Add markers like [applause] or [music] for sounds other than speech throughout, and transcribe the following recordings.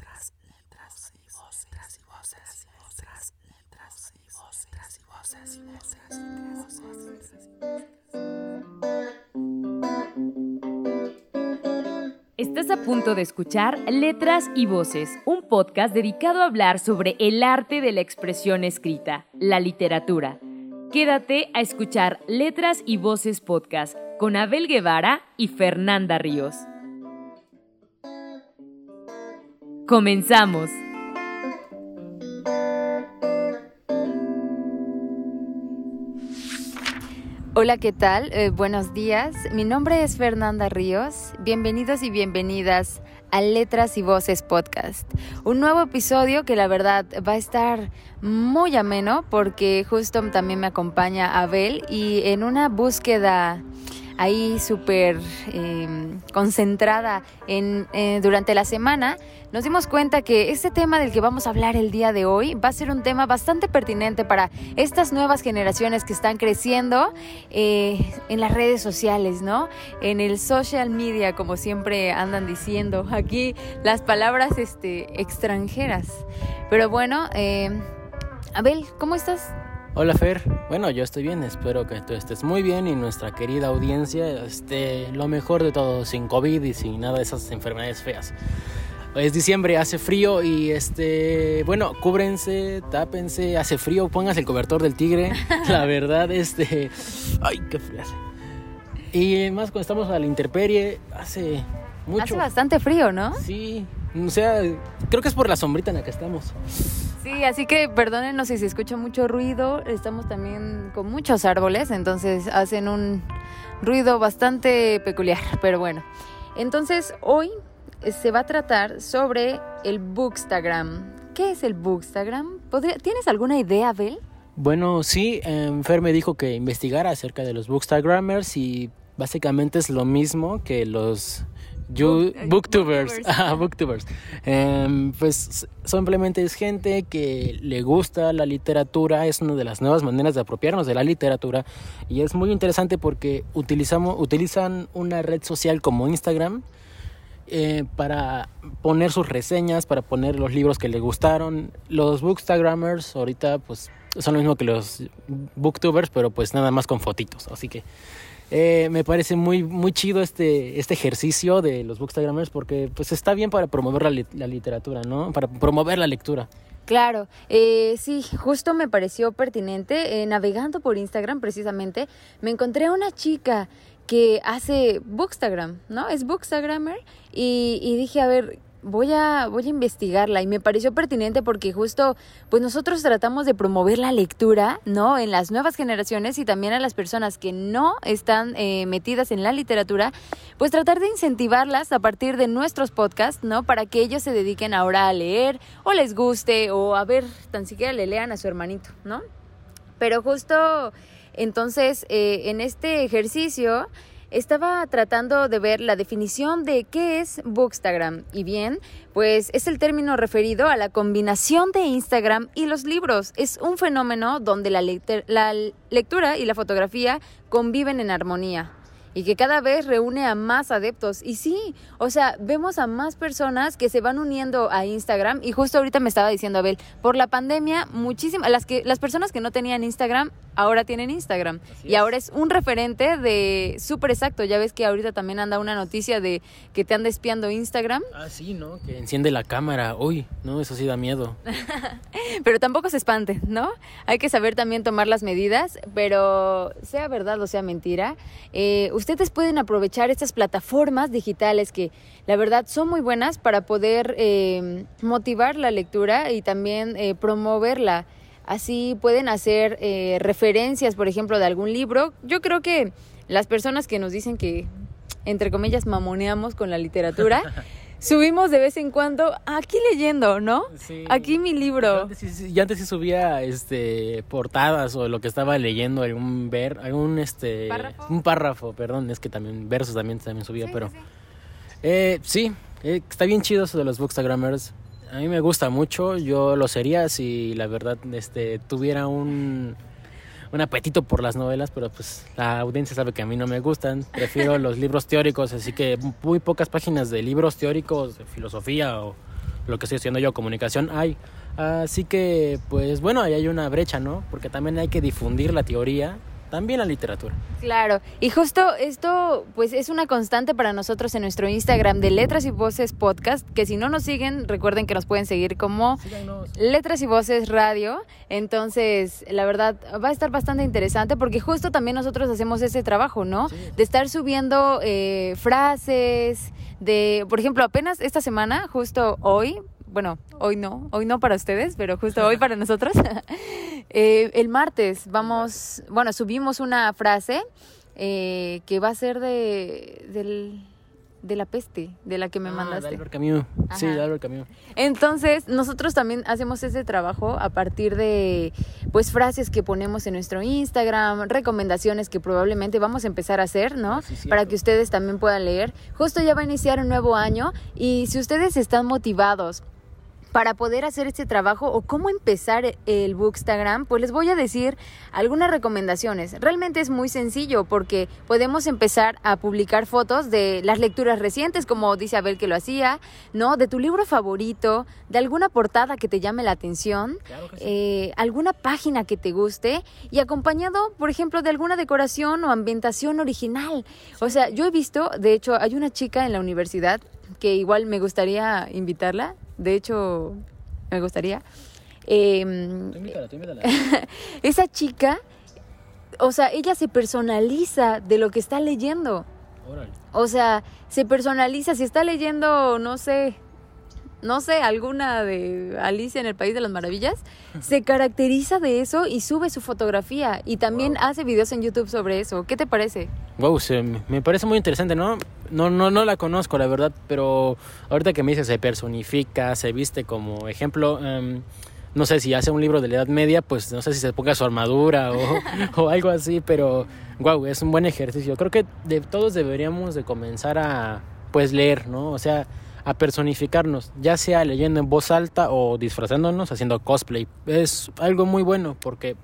letras, y voces, y letras, y. Estás a punto de escuchar Letras y Voces, un podcast dedicado a hablar sobre el arte de la expresión escrita, la literatura. Quédate a escuchar Letras y Voces podcast con Abel Guevara y Fernanda Ríos. Comenzamos. Hola, ¿qué tal? Eh, buenos días. Mi nombre es Fernanda Ríos. Bienvenidos y bienvenidas a Letras y Voces Podcast. Un nuevo episodio que la verdad va a estar muy ameno porque justo también me acompaña Abel y en una búsqueda ahí súper em, concentrada en, eh, durante la semana, nos dimos cuenta que este tema del que vamos a hablar el día de hoy va a ser un tema bastante pertinente para estas nuevas generaciones que están creciendo eh, en las redes sociales, ¿no? En el social media, como siempre andan diciendo aquí las palabras este, extranjeras. Pero bueno, eh, Abel, ¿cómo estás? Hola Fer, bueno yo estoy bien, espero que tú estés muy bien y nuestra querida audiencia esté lo mejor de todo, sin COVID y sin nada de esas enfermedades feas. Es diciembre, hace frío y este, bueno, cúbrense, tápense, hace frío, pónganse el cobertor del tigre. [laughs] La verdad, este, ay, qué frío hace. Y más cuando estamos a la intemperie, hace mucho. Hace bastante frío, ¿no? Sí, o sea, creo que es por la sombrita en la que estamos. Sí, así que perdónenos si se escucha mucho ruido. Estamos también con muchos árboles, entonces hacen un ruido bastante peculiar. Pero bueno, entonces hoy se va a tratar sobre el Bookstagram. ¿Qué es el Bookstagram? ¿Tienes alguna idea, Abel? Bueno, sí, Fer me dijo que investigara acerca de los Bookstagrammers y básicamente es lo mismo que los eh, booktubers, booktubers. [laughs] Em, pues simplemente es gente que le gusta la literatura, es una de las nuevas maneras de apropiarnos de la literatura y es muy interesante porque utilizamos, utilizan una red social como Instagram eh, para poner sus reseñas, para poner los libros que les gustaron. Los bookstagrammers ahorita pues son lo mismo que los booktubers, pero pues nada más con fotitos, así que eh, me parece muy, muy chido este, este ejercicio de los bookstagrammers porque pues está bien para promover la, literatura, ¿no? Para promover la lectura. Claro, eh, sí, justo me pareció pertinente. Eh, navegando por Instagram precisamente, me encontré a una chica que hace bookstagram, ¿no? Es bookstagrammer y, y dije, a ver, voy a, voy a investigarla y me pareció pertinente porque justo pues nosotros tratamos de promover la lectura, ¿no? En las nuevas generaciones y también a las personas que no están eh, metidas en la literatura, pues tratar de incentivarlas a partir de nuestros podcasts, ¿no? Para que ellos se dediquen ahora a leer o les guste o a ver, tan siquiera le lean a su hermanito, ¿no? Pero justo entonces eh, en este ejercicio estaba tratando de ver la definición de qué es Bookstagram. Y bien, pues es el término referido a la combinación de Instagram y los libros. Es un fenómeno donde la, la lectura y la fotografía conviven en armonía y que cada vez reúne a más adeptos. Y sí, o sea, vemos a más personas que se van uniendo a Instagram y justo ahorita me estaba diciendo Abel, por la pandemia muchísimas las que las personas que no tenían Instagram ahora tienen Instagram y ahora es un referente de súper exacto, ya ves que ahorita también anda una noticia de que te anda espiando Instagram. Ah, sí, ¿no? Que enciende la cámara. Uy, no, eso sí da miedo. [laughs] pero tampoco se espante, ¿no? Hay que saber también tomar las medidas, pero sea verdad o sea mentira, eh, ustedes pueden aprovechar estas plataformas digitales que la verdad son muy buenas para poder eh, motivar la lectura y también eh, promoverla. Así pueden hacer eh, referencias, por ejemplo, de algún libro. Yo creo que las personas que nos dicen que, entre comillas, mamoneamos con la literatura, [laughs] subimos de vez en cuando aquí leyendo, ¿no? Sí. Aquí mi libro. Yo antes, sí, subía este portadas o lo que estaba leyendo, algún ver, algún este ¿Párrafo? un párrafo, perdón, es que también versos también también subía, pero sí, eh, sí eh, está bien chido eso de los bookstagrammers. A mí me gusta mucho, yo lo sería si la verdad este tuviera un un apetito por las novelas, pero pues la audiencia sabe que a mí no me gustan. Prefiero los libros teóricos, así que muy pocas páginas de libros teóricos, de filosofía o lo que estoy estudiando yo, comunicación, hay. Así que, pues bueno, ahí hay una brecha, ¿no? Porque también hay que difundir la teoría también la literatura. Claro, y justo esto pues es una constante para nosotros en nuestro Instagram de Letras y Voces Podcast, que si no nos siguen, recuerden que nos pueden seguir como Letras y Voces Radio. Entonces, la verdad, va a estar bastante interesante porque justo también nosotros hacemos ese trabajo, ¿no? De estar subiendo eh, frases, de, por ejemplo, apenas esta semana, justo hoy, bueno, hoy no, hoy no para ustedes, pero justo hoy para [laughs] nosotros. [laughs] Eh, el martes vamos, bueno, subimos una frase eh, que va a ser de, del, de la peste, de la que me Ah, mandaste. de Albert Camus. Sí, de Albert Camus. Entonces, nosotros también hacemos ese trabajo a partir de pues frases que ponemos en nuestro Instagram, recomendaciones que probablemente vamos a empezar a hacer, ¿no? Sí. Para que ustedes también puedan leer. Justo ya va a iniciar un nuevo año y si ustedes están motivados para poder hacer este trabajo o cómo empezar el Bookstagram, pues les voy a decir algunas recomendaciones. Realmente es muy sencillo porque podemos empezar a publicar fotos de las lecturas recientes, como dice Abel que lo hacía, ¿no? De tu libro favorito, de alguna portada que te llame la atención, Claro que sí. eh, alguna página que te guste y acompañado, por ejemplo, de alguna decoración o ambientación original. O sea, yo he visto, de hecho, hay una chica en la universidad que igual me gustaría invitarla, de hecho, me gustaría. Em, Tú invítala, tú invítala. [laughs] esa chica, o sea, ella se personaliza de lo que está leyendo. Órale. O sea, se personaliza, si está leyendo, no sé, no sé, alguna de Alicia en el País de las Maravillas, se caracteriza de eso y sube su fotografía y también hace videos en YouTube sobre eso. ¿Qué te parece? Wow, se- me parece muy interesante, ¿no? No, no, no la conozco, la verdad, pero ahorita que me dice se personifica, se viste como ejemplo, em, no sé si hace un libro de la Edad Media, pues no sé si se ponga su armadura o, [laughs] o algo así, pero wow, es un buen ejercicio. Creo que de todos deberíamos de comenzar a, pues, leer, ¿no? O sea, a personificarnos, ya sea leyendo en voz alta o disfrazándonos, haciendo cosplay. Es algo muy bueno porque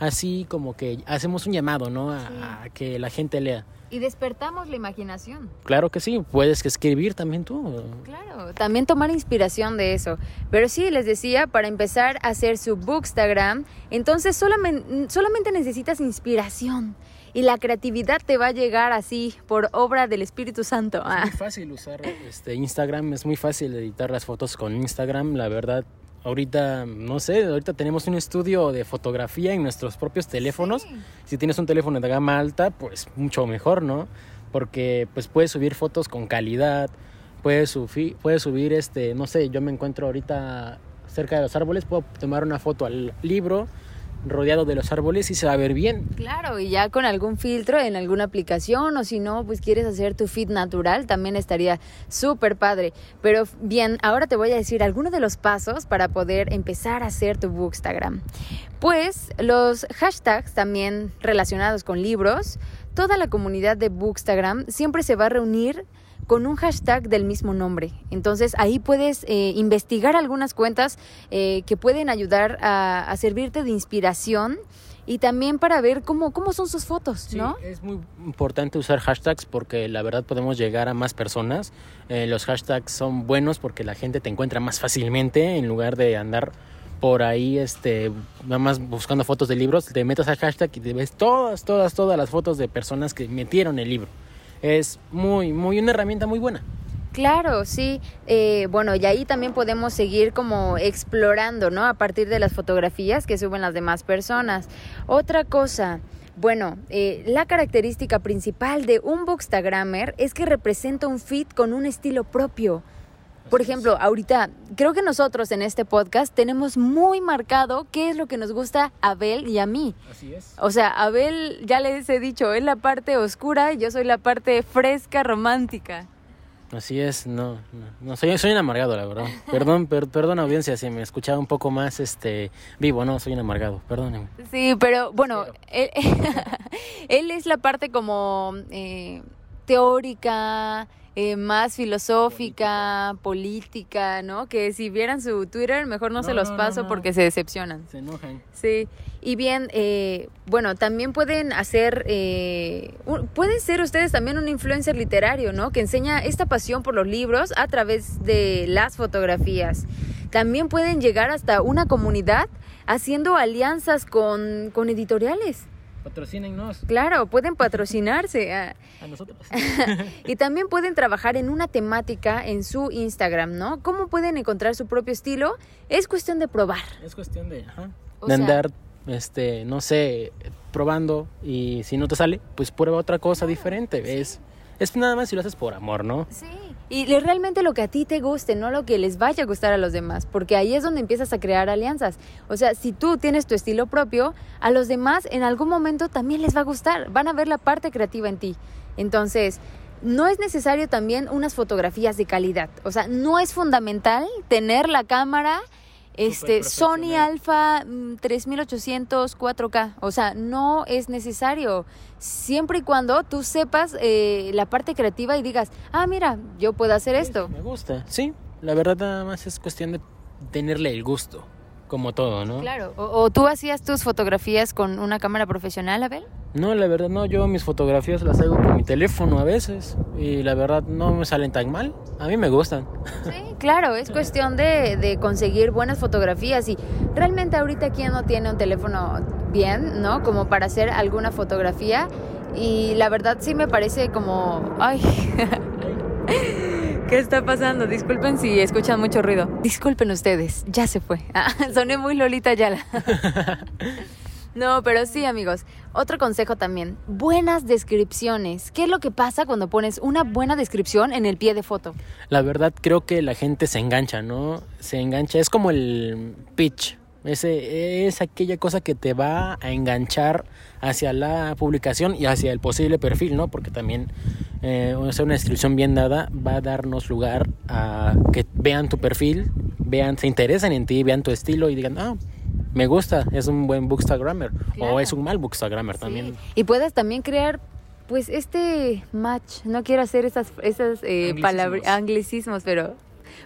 así como que hacemos un llamado, ¿no? A, a que la gente lea. Y despertamos la imaginación. Claro que sí, puedes escribir también tú. Claro, también tomar inspiración de eso. Pero sí, les decía, para empezar a hacer su Bookstagram, entonces solamente, solamente necesitas inspiración. Y la creatividad te va a llegar así, por obra del Espíritu Santo. Es Ah. muy fácil usar este Instagram, es muy fácil editar las fotos con Instagram, la verdad. Ahorita, no sé, ahorita tenemos un estudio de fotografía en nuestros propios teléfonos. Si tienes un teléfono de gama alta, pues mucho mejor, ¿no? Porque pues puedes subir fotos con calidad, puedes, subi- puedes subir, este, no sé, yo me encuentro ahorita cerca de los árboles, puedo tomar una foto al libro rodeado de los árboles y se va a ver bien. Claro, y ya con algún filtro en alguna aplicación o si no, pues quieres hacer tu feed natural, también estaría súper padre. Pero bien, ahora te voy a decir algunos de los pasos para poder empezar a hacer tu Bookstagram. Pues los hashtags también relacionados con libros, toda la comunidad de Bookstagram siempre se va a reunir con un hashtag del mismo nombre. Entonces ahí puedes eh, investigar algunas cuentas eh, que pueden ayudar a, a servirte de inspiración y también para ver cómo, cómo son sus fotos, Sí, ¿no? es muy importante usar hashtags porque la verdad podemos llegar a más personas. Eh, los hashtags son buenos porque la gente te encuentra más fácilmente en lugar de andar por ahí este nada más buscando fotos de libros, te metes al hashtag y te ves todas, todas, todas las fotos de personas que metieron el libro. Es muy, muy una herramienta muy buena. Claro, sí. Eh, bueno, y ahí también podemos seguir como explorando, ¿no? A partir de las fotografías que suben las demás personas. Otra cosa, bueno, eh, la característica principal de un bookstagrammer es que representa un feed con un estilo propio. Por ejemplo, ahorita, creo que nosotros en este podcast tenemos muy marcado qué es lo que nos gusta a Abel y a mí. Así es. O sea, Abel, ya les he dicho, es la parte oscura y yo soy la parte fresca, romántica. Así es, no, no, no, soy, soy un amargado, la verdad. Perdón, per- perdón audiencia si me escuchaba un poco más este vivo, no, soy un amargado, perdónenme. Sí, pero bueno, él, [laughs] él es la parte como eh, teórica, eh, más filosófica, política, ¿no? Que si vieran su Twitter, mejor no, No, se los no, paso no. porque se decepcionan. Se enojan. Sí, y bien, eh, bueno, también pueden hacer, eh, un- pueden ser ustedes también un influencer literario, ¿no? Que enseña esta pasión por los libros a través de las fotografías. También pueden llegar hasta una comunidad haciendo alianzas con, con editoriales. Patrocínennos Claro, pueden patrocinarse. ah, a nosotros. [laughs] y también pueden trabajar en una temática en su Instagram, ¿no? ¿Cómo pueden encontrar su propio estilo? Es cuestión de probar. Es cuestión de, ajá, O de sea- andar, este, no sé, probando y si no te sale, pues prueba otra cosa diferente. Es, es nada más si lo haces por amor, ¿no? Sí. Y realmente lo que a ti te guste, no lo que les vaya a gustar a los demás, porque ahí es donde empiezas a crear alianzas. O sea, si tú tienes tu estilo propio, a los demás en algún momento también les va a gustar, van a ver la parte creativa en ti. Entonces, no es necesario también unas fotografías de calidad. O sea, no es fundamental tener la cámara este Sony. Alpha mm, 3800 4K. O sea, no es necesario. Siempre y cuando tú sepas eh, la parte creativa y digas, ah, mira, yo puedo hacer esto. Me gusta, sí. La verdad nada más es cuestión de tenerle el gusto, como todo, ¿no? Claro. O, o tú hacías tus fotografías con una cámara profesional, Abel. No, la verdad no, yo mis fotografías las hago con mi teléfono a veces y la verdad no me salen tan mal. A mí me gustan. Sí, claro, es cuestión de, de conseguir buenas fotografías y realmente ahorita quién no tiene un teléfono bien, ¿no? Como para hacer alguna fotografía y la verdad sí me parece como, ay, [laughs] ¿qué está pasando? Disculpen si escuchan mucho ruido. Disculpen ustedes, ya se fue. Ah, [laughs] soné muy Lolita Yala. [laughs] No, pero sí, amigos. Otro consejo también. Buenas descripciones. ¿Qué es lo que pasa cuando pones una buena descripción en el pie de foto? La verdad creo que la gente se engancha, ¿no? Se engancha, es como el pitch. Ese, es aquella cosa que te va a enganchar hacia la publicación y hacia el posible perfil, ¿no? Porque también eh, una descripción bien dada va a darnos lugar a que vean tu perfil, vean, se interesen en ti, vean tu estilo y digan, ah, me gusta, es un buen bookstagrammer Claro. o es un mal bookstagrammer también. Y puedas también crear, pues, este match. No quiero hacer esas, esas eh, palabras, anglicismos, pero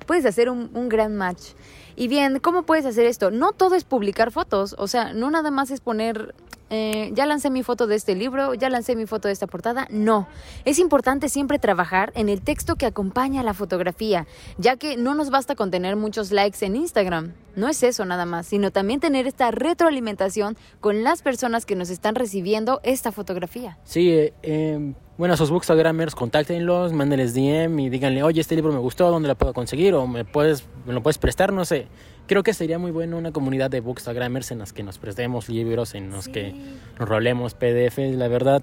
puedes hacer un, un gran match. Y bien, ¿cómo puedes hacer esto? No todo es publicar fotos, o sea, no nada más es poner, eh, ya lancé mi foto de este libro, ya lancé mi foto de esta portada, no. Es importante siempre trabajar en el texto que acompaña a la fotografía, ya que no nos basta con tener muchos likes en Instagram, no es eso nada más, sino también tener esta retroalimentación con las personas que nos están recibiendo esta fotografía. Sí, eh, eh, bueno, a sus bookstagrammers, contáctenlos, mándenles DM y díganle, oye, este libro me gustó, ¿dónde lo puedo conseguir? O me, puedes, me lo puedes prestar, no sé. Creo que sería muy bueno una comunidad de bookstagrammers en las que nos prestemos libros, en los que nos rolemos PDFs, la verdad.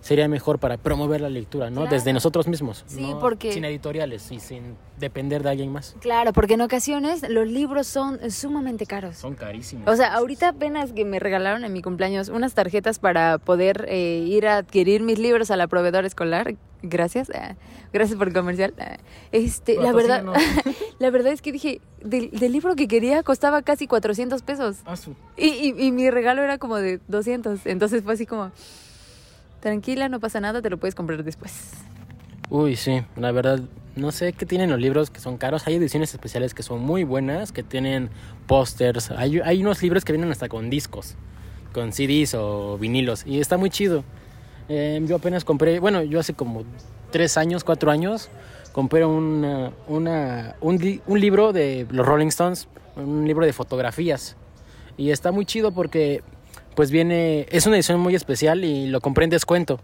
Sería mejor para promover la lectura, ¿no? Claro. Desde nosotros mismos. Sí, ¿no? porque- Sin editoriales y sin depender de alguien más. Claro, porque en ocasiones los libros son sumamente caros. Son carísimos. O sea, ahorita apenas que me regalaron en mi cumpleaños unas tarjetas para poder eh, ir a adquirir mis libros a la proveedora escolar. Gracias. ah, gracias por el comercial. ah, Este, la verdad, [laughs] la verdad es que dije, del, del libro que quería costaba casi 400 pesos. Ah, su- Y, y, y mi regalo era como de 200. Entonces fue así como, tranquila, no pasa nada, te lo puedes comprar después. Uy, sí, la verdad, no sé qué tienen los libros que son caros. Hay ediciones especiales que son muy buenas, que tienen pósters. Hay, hay unos libros que vienen hasta con discos, con CDs o vinilos, y está muy chido. Eh, yo apenas compré, bueno, yo hace como tres años, cuatro años, compré una, una, un, un libro de los Rolling Stones, un libro de fotografías. Y está muy chido porque, pues viene, es una edición muy especial y lo compré en descuento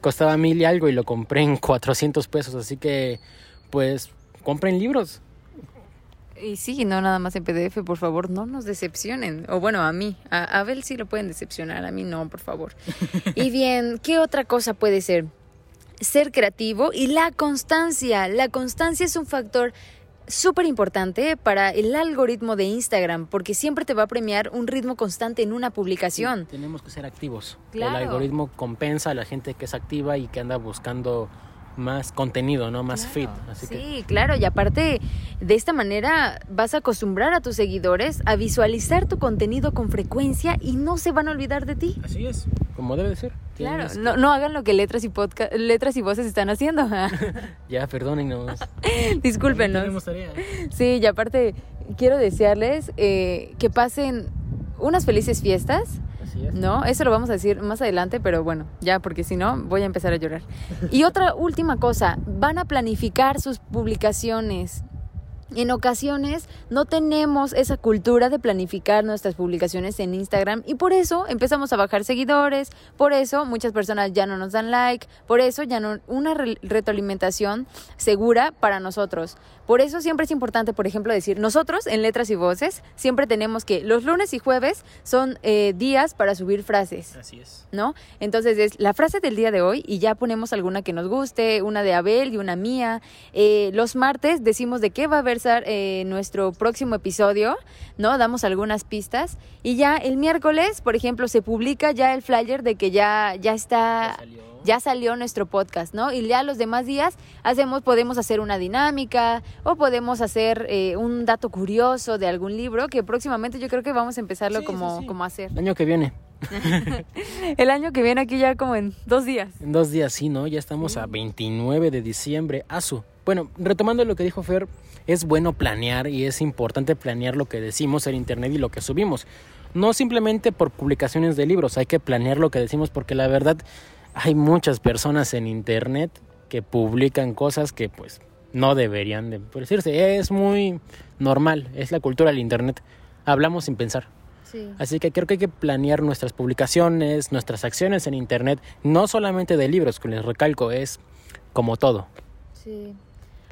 costaba mil y algo y lo compré en [laughs] 400 pesos. Así que, pues, compren libros. Y sí, no nada más en PDF, por favor, no nos decepcionen. O bueno, a mí, a a Abel sí lo pueden decepcionar, a mí no, por favor. [laughs] Y bien, ¿qué otra cosa puede ser? Ser creativo y la constancia. La constancia es un factor súper importante para el algoritmo de Instagram, porque siempre te va a premiar un ritmo constante en una publicación. Tenemos que ser activos. Claro. El algoritmo compensa a la gente que es activa y que anda buscando más contenido, ¿no? Más fit. Así sí, que claro, y aparte de esta manera vas a acostumbrar a tus seguidores a visualizar tu contenido con frecuencia y no se van a olvidar de ti. así es, como debe de ser. Claro, no, no hagan lo que letras y podcast, letras y voces están haciendo. [laughs] Ya, perdónenos. [laughs] Discúlpenos. Sí, y aparte quiero desearles eh, que pasen unas felices fiestas. No, eso lo vamos a decir más adelante, pero bueno, ya porque si no voy a empezar a llorar. Y otra última cosa, van a planificar sus publicaciones. En ocasiones no tenemos esa cultura de planificar nuestras publicaciones en Instagram y por eso empezamos a bajar seguidores, por eso muchas personas ya no nos dan like, por eso ya no una re- retroalimentación segura para nosotros. Por eso siempre es importante, por ejemplo, decir, nosotros en letras y voces siempre tenemos que los lunes y jueves son eh, días para subir frases. Así es. ¿no? Entonces es la frase del día de hoy y ya ponemos alguna que nos guste, una de Abel y una mía. Eh, los martes decimos de qué va a versar eh, nuestro próximo episodio, ¿no? Damos algunas pistas y ya el miércoles, por ejemplo, se publica ya el flyer de que ya, ya está... Ya salió. Ya salió nuestro podcast, ¿no? Y ya los demás días hacemos, podemos hacer una dinámica o podemos hacer eh, un dato curioso de algún libro que próximamente yo creo que vamos a empezarlo Sí, sí, como, sí. como a hacer. El año que viene. [laughs] El año que viene aquí ya como en dos días. En dos días, sí, ¿no? Ya estamos a 29 de diciembre. Asu. Bueno, retomando lo que dijo Fer, es bueno planear y es importante planear lo que decimos en internet y lo que subimos. No simplemente por publicaciones de libros, hay que planear lo que decimos porque la verdad hay muchas personas en internet que publican cosas que pues no deberían de decirse. Es muy normal, es la cultura del internet. Hablamos sin pensar. Sí. Así que creo que hay que planear nuestras publicaciones, nuestras acciones en Internet, no solamente de libros, que les recalco, es como todo. Sí.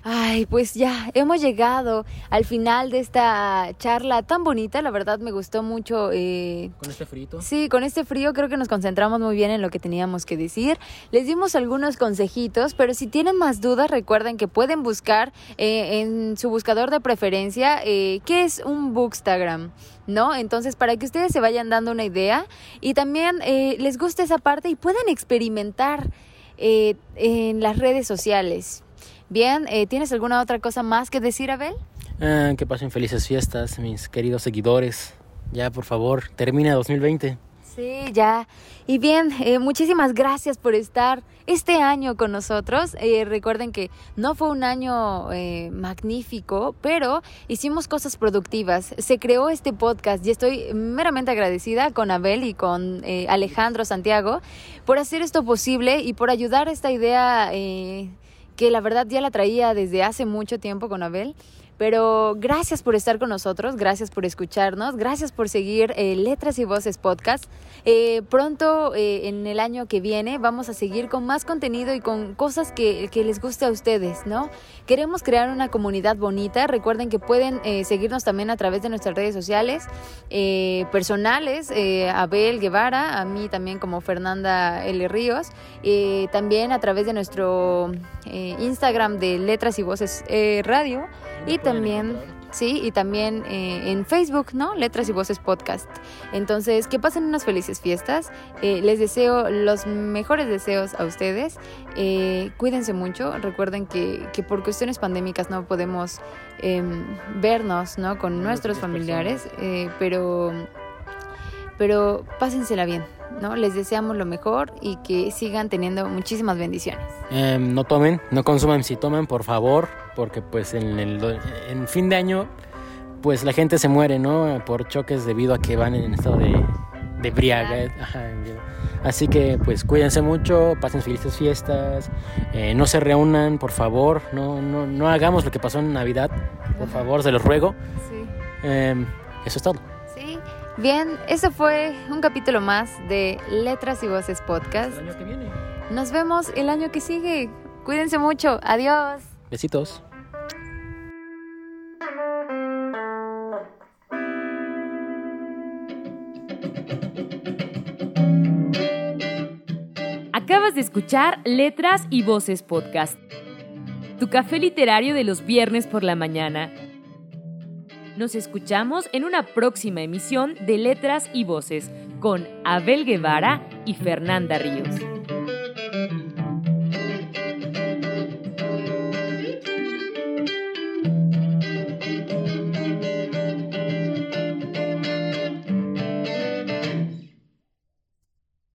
Ay, pues ya, hemos llegado al final de esta charla tan bonita. La verdad me gustó mucho. eh, Con este frito. Sí, con este frío creo que nos concentramos muy bien en lo que teníamos que decir. Les dimos algunos consejitos, pero si tienen más dudas, recuerden que pueden buscar eh, en su buscador de preferencia eh, qué es un Bookstagram. ¿No? Entonces, para que ustedes se vayan dando una idea y también eh, les guste esa parte y puedan experimentar eh, en las redes sociales. Bien, eh, ¿tienes alguna otra cosa más que decir, Abel? Ah, que pasen felices fiestas, mis queridos seguidores. Ya, por favor, termina 2020. Sí, ya. Y bien, eh, muchísimas gracias por estar este año con nosotros. Eh, recuerden que no fue un año eh, magnífico, pero hicimos cosas productivas. Se creó este podcast y estoy meramente agradecida con Abel y con eh, Alejandro Santiago por hacer esto posible y por ayudar a esta idea eh, que la verdad ya la traía desde hace mucho tiempo con Abel. Pero gracias por estar con nosotros, gracias por escucharnos, gracias por seguir eh, Letras y Voces Podcast. Eh, pronto, eh, en el año que viene, vamos a seguir con más contenido y con cosas que, que les guste a ustedes, ¿no? Queremos crear una comunidad bonita. Recuerden que pueden seguirnos también a través de nuestras redes sociales personales, Abel Guevara, a mí también como Fernanda L. Ríos, también a través de nuestro eh, Instagram de Letras y Voces eh, Radio y también sí y también eh, en Facebook no letras y voces podcast. Entonces que pasen unas felices fiestas. Eh, les deseo los mejores deseos a ustedes. Eh, cuídense mucho. Recuerden que, que por cuestiones pandémicas no podemos em, vernos no con nuestros familiares eh, pero pero pásensela bien no les deseamos lo mejor y que sigan teniendo muchísimas bendiciones Em, no tomen, no consuman si toman, por favor, porque pues en el en fin de año, pues la gente se muere, ¿no? Por choques debido a que van en estado de, de embriaguez. Ajá. Así que pues cuídense mucho, pasen felices fiestas, eh, no se reúnan, por favor, no, no, no hagamos lo que pasó en Navidad, por favor, se los ruego. sí Em, eso es todo. Sí, bien, eso fue un capítulo más de Letras y Voces Podcast. año que viene. Nos vemos el año que sigue. Cuídense mucho. Adiós. Besitos. Acabas de escuchar Letras y Voces Podcast, tu café literario de los viernes por la mañana. Nos escuchamos en una próxima emisión de Letras y Voces con Abel Guevara y Fernanda Ríos.